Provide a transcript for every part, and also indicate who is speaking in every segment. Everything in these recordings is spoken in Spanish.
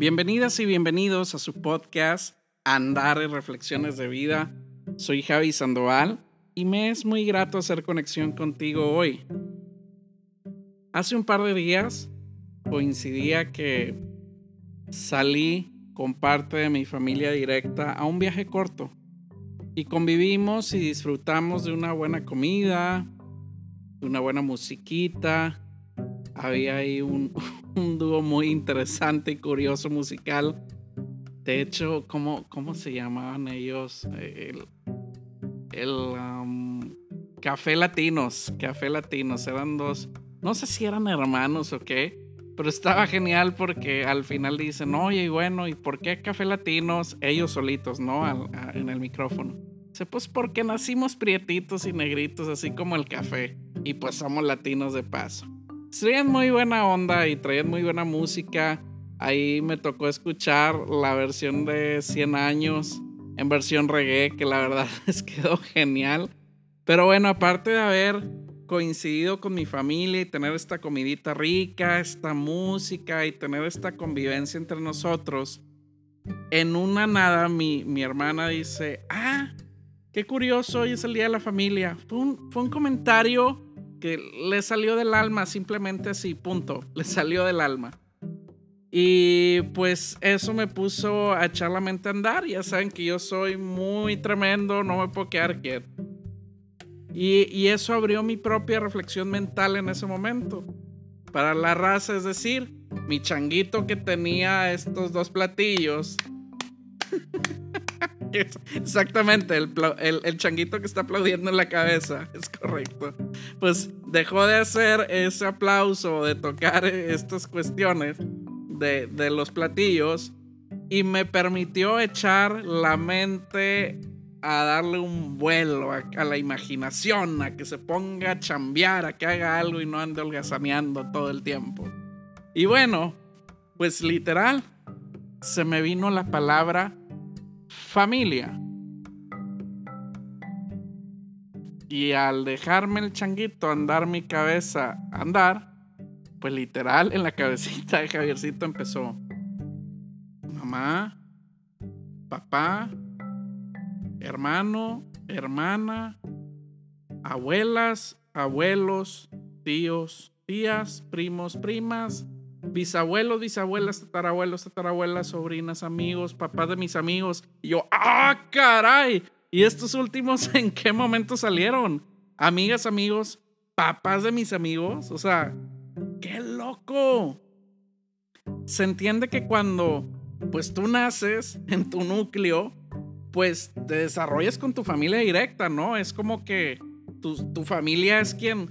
Speaker 1: Bienvenidas y bienvenidos a su podcast Andar y Reflexiones de Vida. Soy Javi Sandoval y me es muy grato hacer conexión contigo hoy. Hace un par de días coincidía que salí con parte de mi familia directa a un viaje corto y convivimos y disfrutamos de una buena comida, de una buena musiquita. Había ahí un, un dúo muy interesante y curioso musical. De hecho, ¿cómo, cómo se llamaban ellos? El, um, Café Latinos. Café Latinos. Eran dos. No sé si eran hermanos o qué. Pero estaba genial porque al final dicen, oye, bueno, ¿y por qué Café Latinos? Ellos solitos, ¿no? en el micrófono. Dice, pues porque nacimos prietitos y negritos, así como el café. Y pues somos latinos de paso. Traían muy buena onda y traían muy buena música. Ahí me tocó escuchar la versión de 100 años en versión reggae, que la verdad les quedó genial. Pero bueno, aparte de haber coincidido con mi familia y tener esta comidita rica, esta música y tener esta convivencia entre nosotros, en una nada mi, mi hermana dice, ah, qué curioso, hoy es el Día de la Familia. Fue un, fue un comentario que le salió del alma, simplemente así, punto, le salió del alma. Y pues eso me puso a echar la mente a andar. Ya saben que yo soy muy tremendo, no me puedo quedar quieto. Y, y eso abrió mi propia reflexión mental en ese momento. Para la raza, es decir, mi changuito que tenía estos dos platillos. Exactamente, el, el, changuito que está aplaudiendo en la cabeza, es correcto. Pues dejó de hacer ese aplauso, de tocar estas cuestiones de, los platillos y me permitió echar la mente a darle un vuelo a, la imaginación, a que se ponga a chambear, a que haga algo y no ande holgazaneando todo el tiempo. Y bueno, pues literal, se me vino la palabra familia. Y al dejarme el changuito andar mi cabeza andar, pues literal en la cabecita de Javiercito empezó mamá, papá, hermano, hermana, abuelas, abuelos, tíos, tías, primos, primas, bisabuelos, bisabuelas, tatarabuelos, tatarabuelas, sobrinas, amigos, papás de mis amigos. Y yo, ¡ah, caray! ¿Y estos últimos en qué momento salieron? Amigas, amigos, papás de mis amigos. O sea, ¡qué loco! Se entiende que cuando pues tú naces en tu núcleo, pues te desarrollas con tu familia directa, ¿no? Es como que tu, tu familia es quien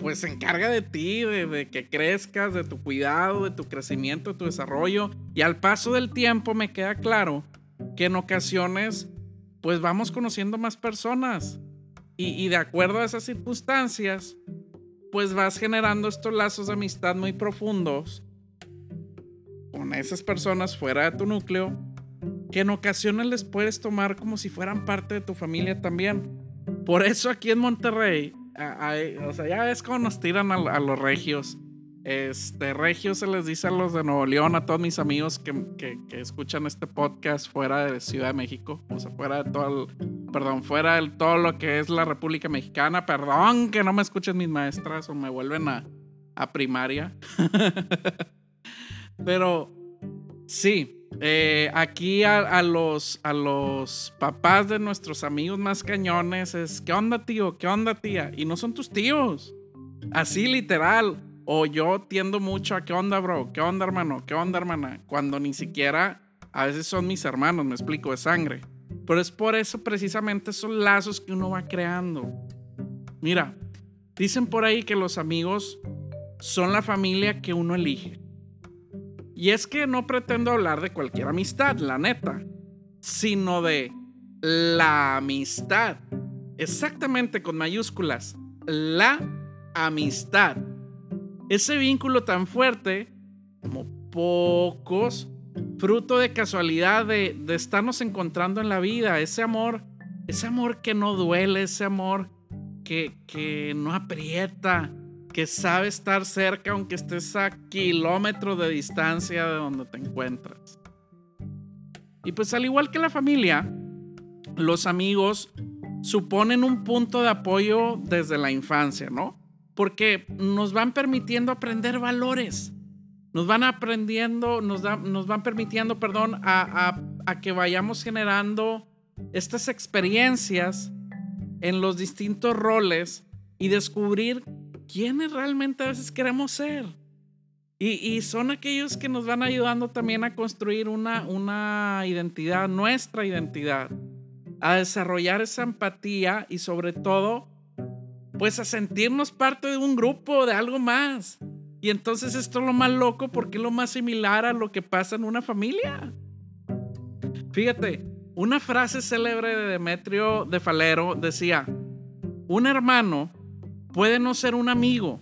Speaker 1: pues se encarga de ti, de, que crezcas, de tu cuidado, de tu crecimiento, de tu desarrollo. Y al paso del tiempo me queda claro que en ocasiones pues vamos conociendo más personas. Y, y de acuerdo a esas circunstancias, pues vas generando estos lazos de amistad muy profundos con esas personas fuera de tu núcleo, que en ocasiones les puedes tomar como si fueran parte de tu familia también. Por eso aquí en Monterrey o sea, ya ves cómo nos tiran a, los regios. Este, regios se les dice a los de Nuevo León, a todos mis amigos que, que, escuchan este podcast fuera de Ciudad de México, o sea, fuera de todo el, perdón, fuera de todo lo que es la República Mexicana, perdón que no me escuchen mis maestras o me vuelven a, a primaria. Pero sí, eh, aquí a, los, a los papás de nuestros amigos más cañones es, ¿qué onda tío? ¿Qué onda tía? Y no son tus tíos. Así literal. O yo tiendo mucho a, ¿qué onda bro? ¿Qué onda hermano? ¿Qué onda hermana? Cuando ni siquiera a veces son mis hermanos, me explico, de sangre. Pero es por eso precisamente esos lazos que uno va creando. Mira, dicen por ahí que los amigos son la familia que uno elige. Y es que no pretendo hablar de cualquier amistad, la neta, sino de la amistad. Exactamente con mayúsculas. La amistad. Ese vínculo tan fuerte como pocos, fruto de casualidad de, de estarnos encontrando en la vida. Ese amor, ese amor que no duele, ese amor que, que no aprieta, que sabe estar cerca aunque estés a kilómetros de distancia de donde te encuentras. Y pues al igual que la familia, los amigos suponen un punto de apoyo desde la infancia, ¿no? Porque nos van permitiendo aprender valores. Nos van aprendiendo, nos, van permitiendo, perdón, a, a que vayamos generando estas experiencias en los distintos roles y descubrir quiénes realmente a veces queremos ser. Y, son aquellos que nos van ayudando también a construir una, una identidad, nuestra identidad, a desarrollar esa empatía y sobre todo, pues a sentirnos parte de un grupo, de algo más. Y entonces esto es lo más loco porque es lo más similar a lo que pasa en una familia. Fíjate, una frase célebre de Demetrio de Falero decía, un hermano puede no ser un amigo,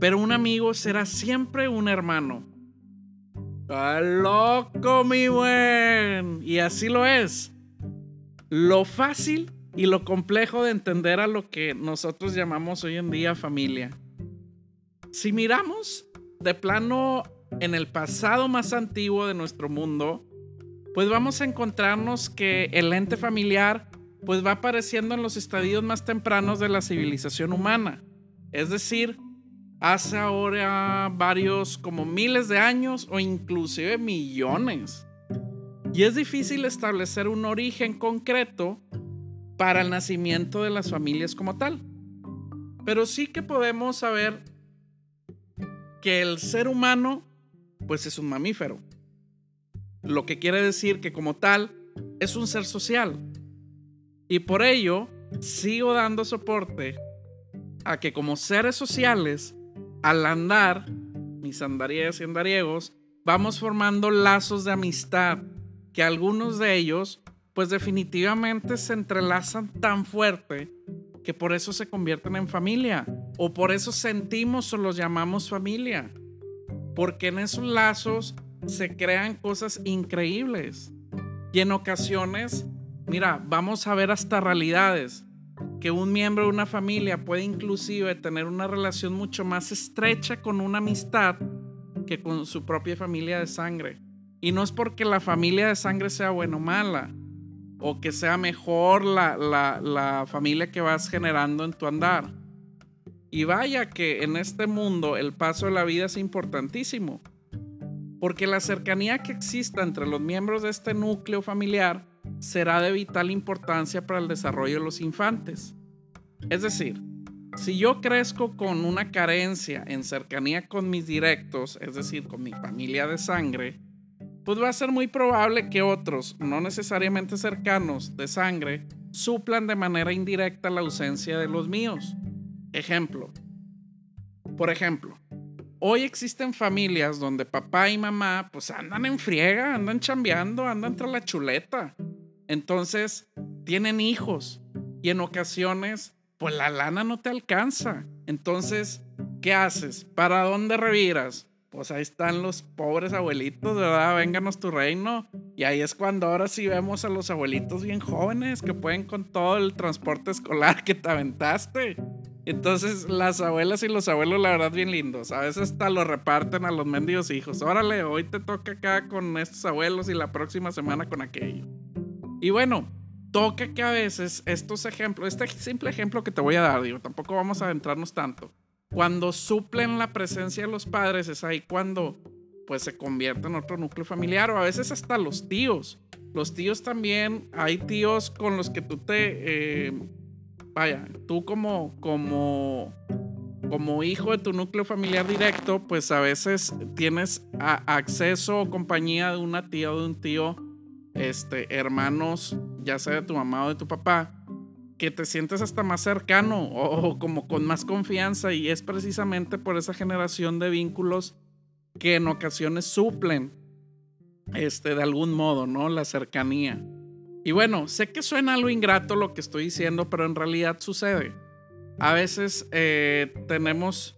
Speaker 1: pero un amigo será siempre un hermano. ¡Ah, loco, mi buen! Y así lo es. Lo fácil y lo complejo de entender a lo que nosotros llamamos hoy en día familia. Si miramos de plano en el pasado más antiguo de nuestro mundo, pues vamos a encontrarnos que el ente familiar pues va apareciendo en los estadios más tempranos de la civilización humana. Es decir, hace ahora varios como miles de años o inclusive millones. Y es difícil establecer un origen concreto para el nacimiento de las familias como tal. Pero sí que podemos saber que el ser humano pues es un mamífero. Lo que quiere decir que como tal es un ser social. Y por ello sigo dando soporte a que como seres sociales, al andar, mis andariegas y andariegos, vamos formando lazos de amistad, que algunos de ellos, pues definitivamente se entrelazan tan fuerte que por eso se convierten en familia, o por eso sentimos o los llamamos familia, porque en esos lazos se crean cosas increíbles. Y en ocasiones, mira, vamos a ver hasta realidades que un miembro de una familia puede inclusive tener una relación mucho más estrecha con una amistad que con su propia familia de sangre. Y no es porque la familia de sangre sea buena o mala, o que sea mejor la, la familia que vas generando en tu andar. Y vaya que en este mundo el paso de la vida es importantísimo, porque la cercanía que exista entre los miembros de este núcleo familiar será de vital importancia para el desarrollo de los infantes. Es decir, si yo crezco con una carencia en cercanía con mis directos, es decir, con mi familia de sangre, pues va a ser muy probable que otros, no necesariamente cercanos de sangre, suplan de manera indirecta la ausencia de los míos. Ejemplo. Por ejemplo, hoy existen familias donde papá y mamá pues andan en friega, andan chambeando, andan tras la chuleta. Entonces, tienen hijos y en ocasiones, pues la lana no te alcanza. Entonces, ¿qué haces? ¿Para dónde reviras? Pues ahí están los pobres abuelitos, ¿verdad? Vénganos tu reino. Y ahí es cuando ahora sí vemos a los abuelitos bien jóvenes que pueden con todo el transporte escolar que te aventaste. Entonces, las abuelas y los abuelos, la verdad, bien lindos. A veces hasta lo reparten a los mendigos hijos. Órale, hoy te toca acá con estos abuelos y la próxima semana con aquello. Y bueno, toca que a veces estos ejemplos, este simple ejemplo que te voy a dar, digo, tampoco vamos a adentrarnos tanto. Cuando suplen la presencia de los padres, es ahí cuando pues se convierte en otro núcleo familiar o a veces hasta los tíos. Los tíos también, hay tíos con los que tú te, eh, vaya, tú como, como, como hijo de tu núcleo familiar directo, pues a veces tienes acceso o compañía de una tía o de un tío este, hermanos, ya sea de tu mamá o de tu papá, que te sientes hasta más cercano o, como con más confianza y es precisamente por esa generación de vínculos que en ocasiones suplen este de algún modo, ¿no? La cercanía. Y bueno, sé que suena algo ingrato lo que estoy diciendo, pero en realidad sucede. A veces eh, tenemos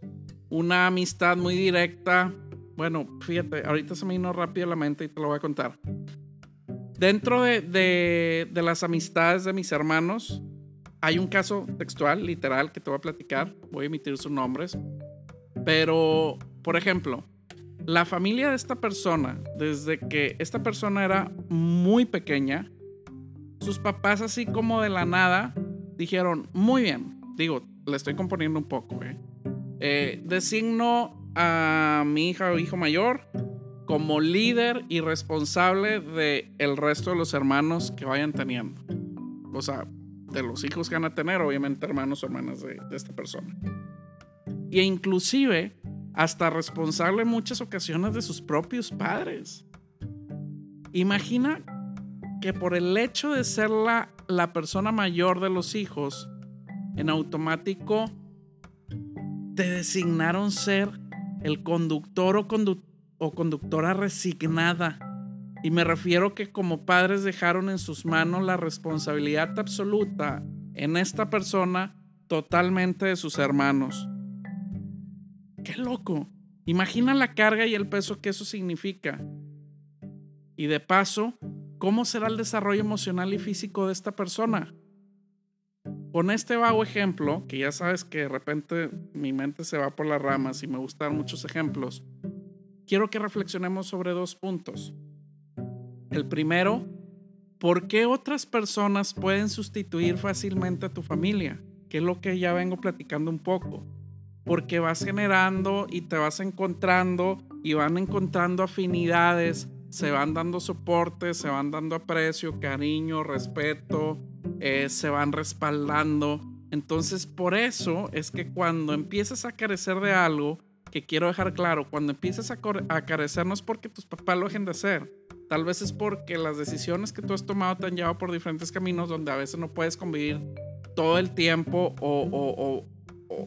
Speaker 1: una amistad muy directa. Bueno, fíjate, ahorita se me vino rápido la mente y te lo voy a contar. Dentro de, las amistades de mis hermanos, hay un caso textual, literal, que te voy a platicar. Voy a emitir sus nombres. Pero, por ejemplo, la familia de esta persona, desde que esta persona era muy pequeña, sus papás así como de la nada dijeron, muy bien, digo, le estoy componiendo un poco, ¿eh? eh designo a mi hija o hijo mayor como líder y responsable de el resto de los hermanos que vayan teniendo. O sea, de los hijos que van a tener, obviamente hermanos o hermanas de, esta persona. Y inclusive hasta responsable en muchas ocasiones de sus propios padres. Imagina que por el hecho de ser la, persona mayor de los hijos, en automático te designaron ser el conductor o, o conductora resignada. Y me refiero que como padres dejaron en sus manos la responsabilidad absoluta en esta persona totalmente de sus hermanos. Qué loco. Imagina la carga y el peso que eso significa. Y de paso, ¿cómo será el desarrollo emocional y físico de esta persona? Con este vago ejemplo, que ya sabes que de repente mi mente se va por las ramas y me gustan muchos ejemplos, quiero que reflexionemos sobre dos puntos. El primero, ¿por qué otras personas pueden sustituir fácilmente a tu familia? Que es lo que ya vengo platicando un poco porque vas generando y te vas encontrando y van encontrando afinidades, se van dando soporte, se van dando aprecio, cariño, respeto, eh, se van respaldando. Entonces por eso es que cuando empiezas a carecer de algo, que quiero dejar claro, cuando empiezas a, a carecer no es porque tus papás lo dejen de hacer, tal vez es porque las decisiones que tú has tomado te han llevado por diferentes caminos donde a veces no puedes convivir todo el tiempo o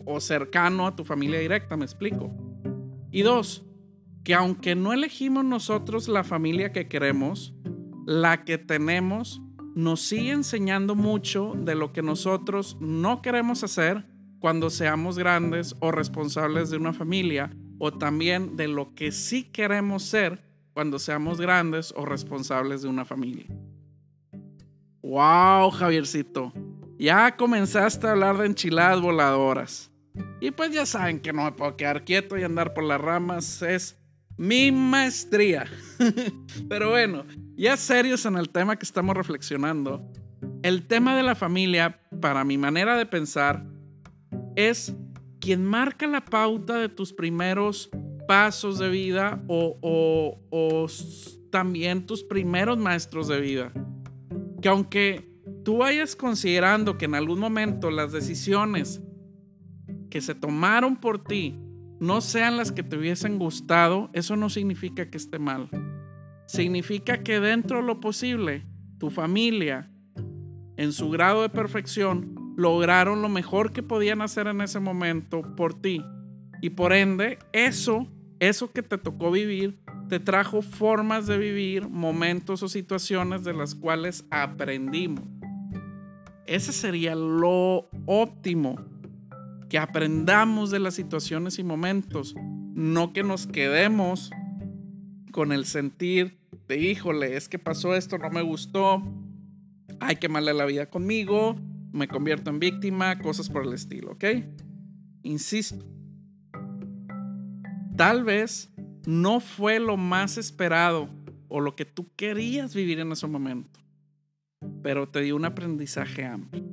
Speaker 1: o, cercano a tu familia directa, me explico. Y dos, que aunque no elegimos nosotros la familia que queremos, la que tenemos nos sigue enseñando mucho de lo que nosotros no queremos hacer cuando seamos grandes o responsables de una familia, o también de lo que sí queremos ser cuando seamos grandes o responsables de una familia. ¡Wow, Javiercito! Ya comenzaste a hablar de enchiladas voladoras. Y pues ya saben que no me puedo quedar quieto y andar por las ramas. Es mi maestría. Pero bueno, ya serios en el tema que estamos reflexionando. El tema de la familia, para mi manera de pensar, es quien marca la pauta de tus primeros pasos de vida o, también tus primeros maestros de vida. Que aunque tú vayas considerando que en algún momento las decisiones que se tomaron por ti no sean las que te hubiesen gustado, eso no significa que esté mal. Significa que dentro de lo posible, tu familia, en su grado de perfección, lograron lo mejor que podían hacer en ese momento por ti. Y por ende, eso, eso que te tocó vivir, te trajo formas de vivir, momentos o situaciones de las cuales aprendimos. Ese sería lo óptimo, que aprendamos de las situaciones y momentos, no que nos quedemos con el sentir de, híjole, es que pasó esto, no me gustó, hay que malar la vida conmigo, me convierto en víctima, cosas por el estilo, ¿ok? Insisto, tal vez no fue lo más esperado o lo que tú querías vivir en ese momento pero te dio un aprendizaje amplio.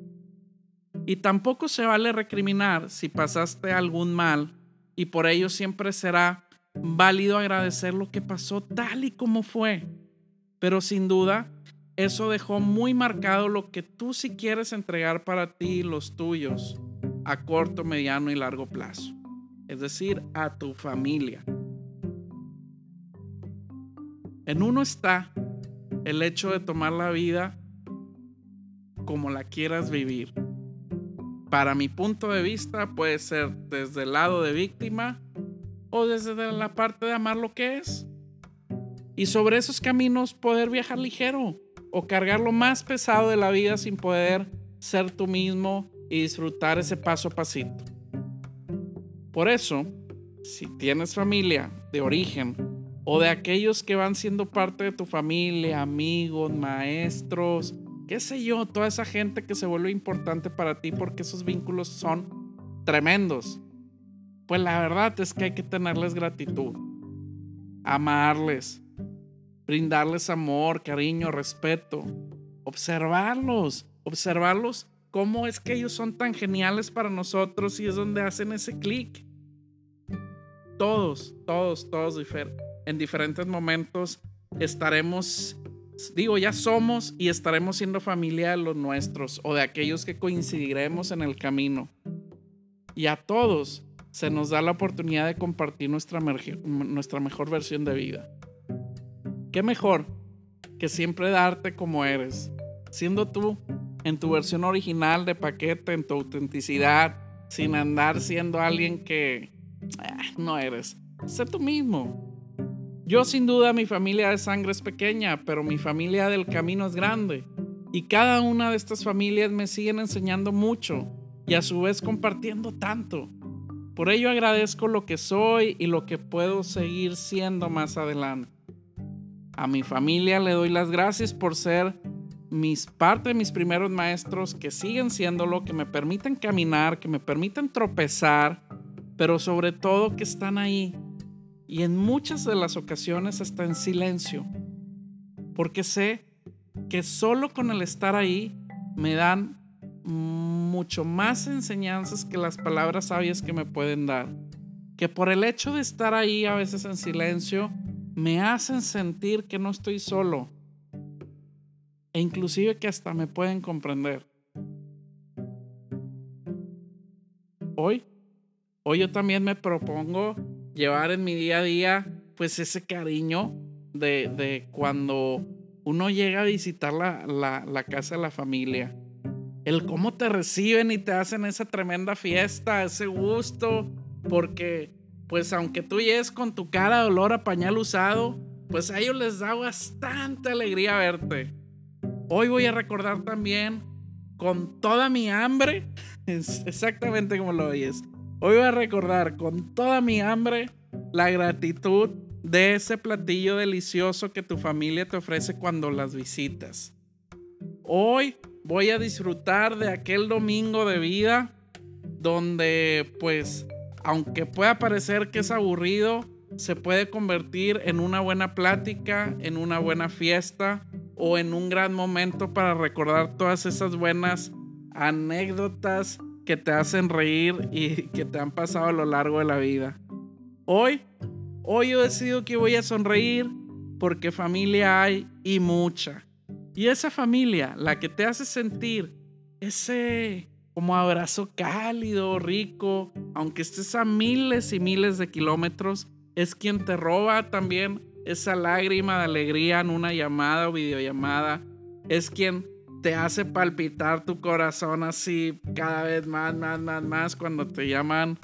Speaker 1: Y tampoco se vale recriminar si pasaste algún mal y por ello siempre será válido agradecer lo que pasó tal y como fue. Pero sin duda, eso dejó muy marcado lo que tú sí quieres entregar para ti y los tuyos a corto, mediano y largo plazo. Es decir, a tu familia. En uno está el hecho de tomar la vida como la quieras vivir. Para mi punto de vista puede ser desde el lado de víctima o desde la parte de amar lo que es. Y sobre esos caminos poder viajar ligero o cargar lo más pesado de la vida sin poder ser tú mismo y disfrutar ese paso a pasito. Por eso, si tienes familia de origen o de aquellos que van siendo parte de tu familia, amigos, maestros, qué sé yo, toda esa gente que se vuelve importante para ti porque esos vínculos son tremendos. pues la verdad es que hay que tenerles gratitud, amarles, brindarles amor, cariño, respeto, observarlos, observarlos cómo es que ellos son tan geniales para nosotros y es donde hacen ese clic. Todos, todos, todos en diferentes momentos estaremos, digo, ya somos y estaremos siendo familia de los nuestros o de aquellos que coincidiremos en el camino. Y a todos se nos da la oportunidad de compartir nuestra, nuestra mejor versión de vida. ¿Qué mejor que siempre darte como eres, siendo tú en tu versión original de paquete, en tu autenticidad, sin andar siendo alguien que ah, no eres? Sé tú mismo. Yo sin duda mi familia de sangre es pequeña, pero mi familia del camino es grande. Y cada una de estas familias me siguen enseñando mucho y a su vez compartiendo tanto. Por ello agradezco lo que soy y lo que puedo seguir siendo más adelante. A mi familia le doy las gracias por ser mis parte de mis primeros maestros que siguen siendo lo que me permiten caminar, que me permiten tropezar, pero sobre todo que están ahí y en muchas de las ocasiones hasta en silencio, porque sé que solo con el estar ahí me dan mucho más enseñanzas que las palabras sabias que me pueden dar. Que por el hecho de estar ahí a veces en silencio, me hacen sentir que no estoy solo. E inclusive que hasta me pueden comprender. Hoy, hoy yo también me propongo llevar en mi día a día pues ese cariño de, cuando uno llega a visitar la, la casa de la familia el cómo te reciben y te hacen esa tremenda fiesta, ese gusto, porque pues aunque tú llegues con tu cara de olor a pañal usado, pues a ellos les da bastante alegría verte. Hoy voy a recordar también con toda mi hambre, exactamente como lo oyes, hoy voy a recordar con toda mi hambre la gratitud de ese platillo delicioso que tu familia te ofrece cuando las visitas. Hoy voy a disfrutar de aquel domingo de vida donde pues aunque pueda parecer que es aburrido, se puede convertir en una buena plática, en una buena fiesta o en un gran momento para recordar todas esas buenas anécdotas que te hacen reír y que te han pasado a lo largo de la vida. Hoy, hoy yo decido que voy a sonreír porque familia hay y mucha. Y esa familia, la que te hace sentir ese como abrazo cálido, rico, aunque estés a miles y miles de kilómetros, es quien te roba también esa lágrima de alegría en una llamada o videollamada. Es quien te hace palpitar tu corazón así cada vez más, más, más, más cuando te llaman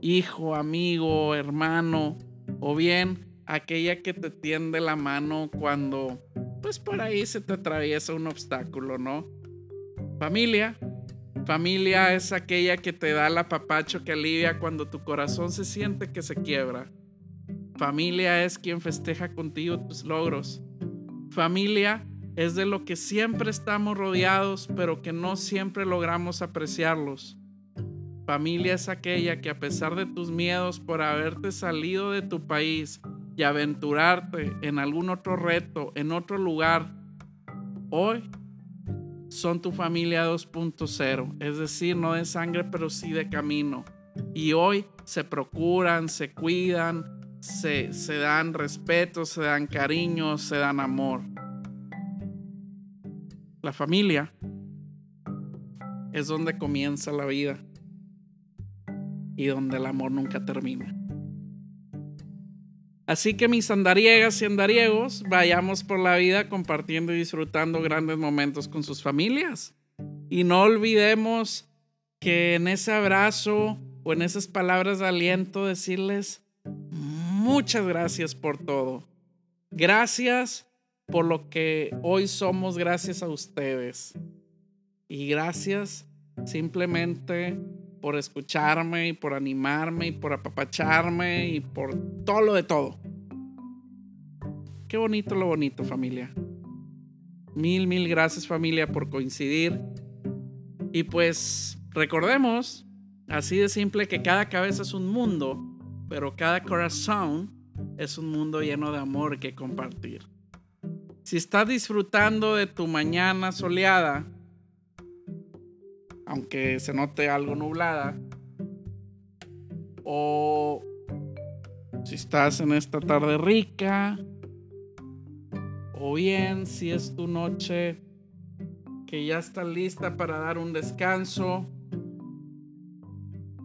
Speaker 1: hijo, amigo, hermano, o bien aquella que te tiende la mano cuando pues por ahí se te atraviesa un obstáculo, ¿no? Familia. Familia es aquella que te da el apapacho que alivia cuando tu corazón se siente que se quiebra. Familia es quien festeja contigo tus logros. Familia es de lo que siempre estamos rodeados, pero que no siempre logramos apreciarlos. Familia es aquella que a pesar de tus miedos por haberte salido de tu país, y aventurarte en algún otro reto, en otro lugar, hoy son tu familia 2.0, es decir, no de sangre, pero sí de camino. Y hoy se procuran, se cuidan, se, se dan respeto, se dan cariño, se dan amor. La familia es donde comienza la vida y donde el amor nunca termina. Así que mis andariegas y andariegos, vayamos por la vida compartiendo y disfrutando grandes momentos con sus familias. Y no olvidemos que en ese abrazo o en esas palabras de aliento decirles muchas gracias por todo. Gracias por lo que hoy somos gracias a ustedes. Y gracias simplemente por escucharme y por animarme y por apapacharme y por todo lo de todo. Qué bonito lo bonito, familia. Mil, mil gracias familia por coincidir. Y pues recordemos, Así de simple que cada cabeza es un mundo, pero cada corazón es un mundo lleno de amor que compartir. Si estás disfrutando de tu mañana soleada, aunque se note algo nublada, o si estás en esta tarde rica, o bien si es tu noche que ya está lista para dar un descanso,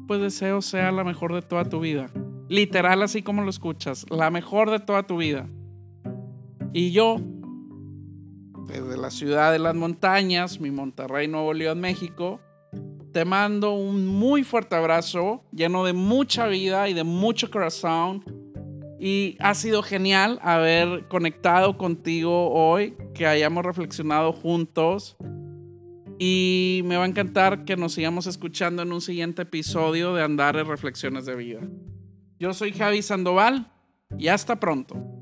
Speaker 1: pues deseo sea la mejor de toda tu vida. Literal así como lo escuchas, la mejor de toda tu vida. Y yo, desde la ciudad de las montañas, mi Monterrey, Nuevo León, México, te mando un muy fuerte abrazo, lleno de mucha vida y de mucho corazón. Y ha sido genial haber conectado contigo hoy, que hayamos reflexionado juntos. Y me va a encantar que nos sigamos escuchando en un siguiente episodio de Andares Reflexiones de Vida. Yo soy Javi Sandoval y hasta pronto.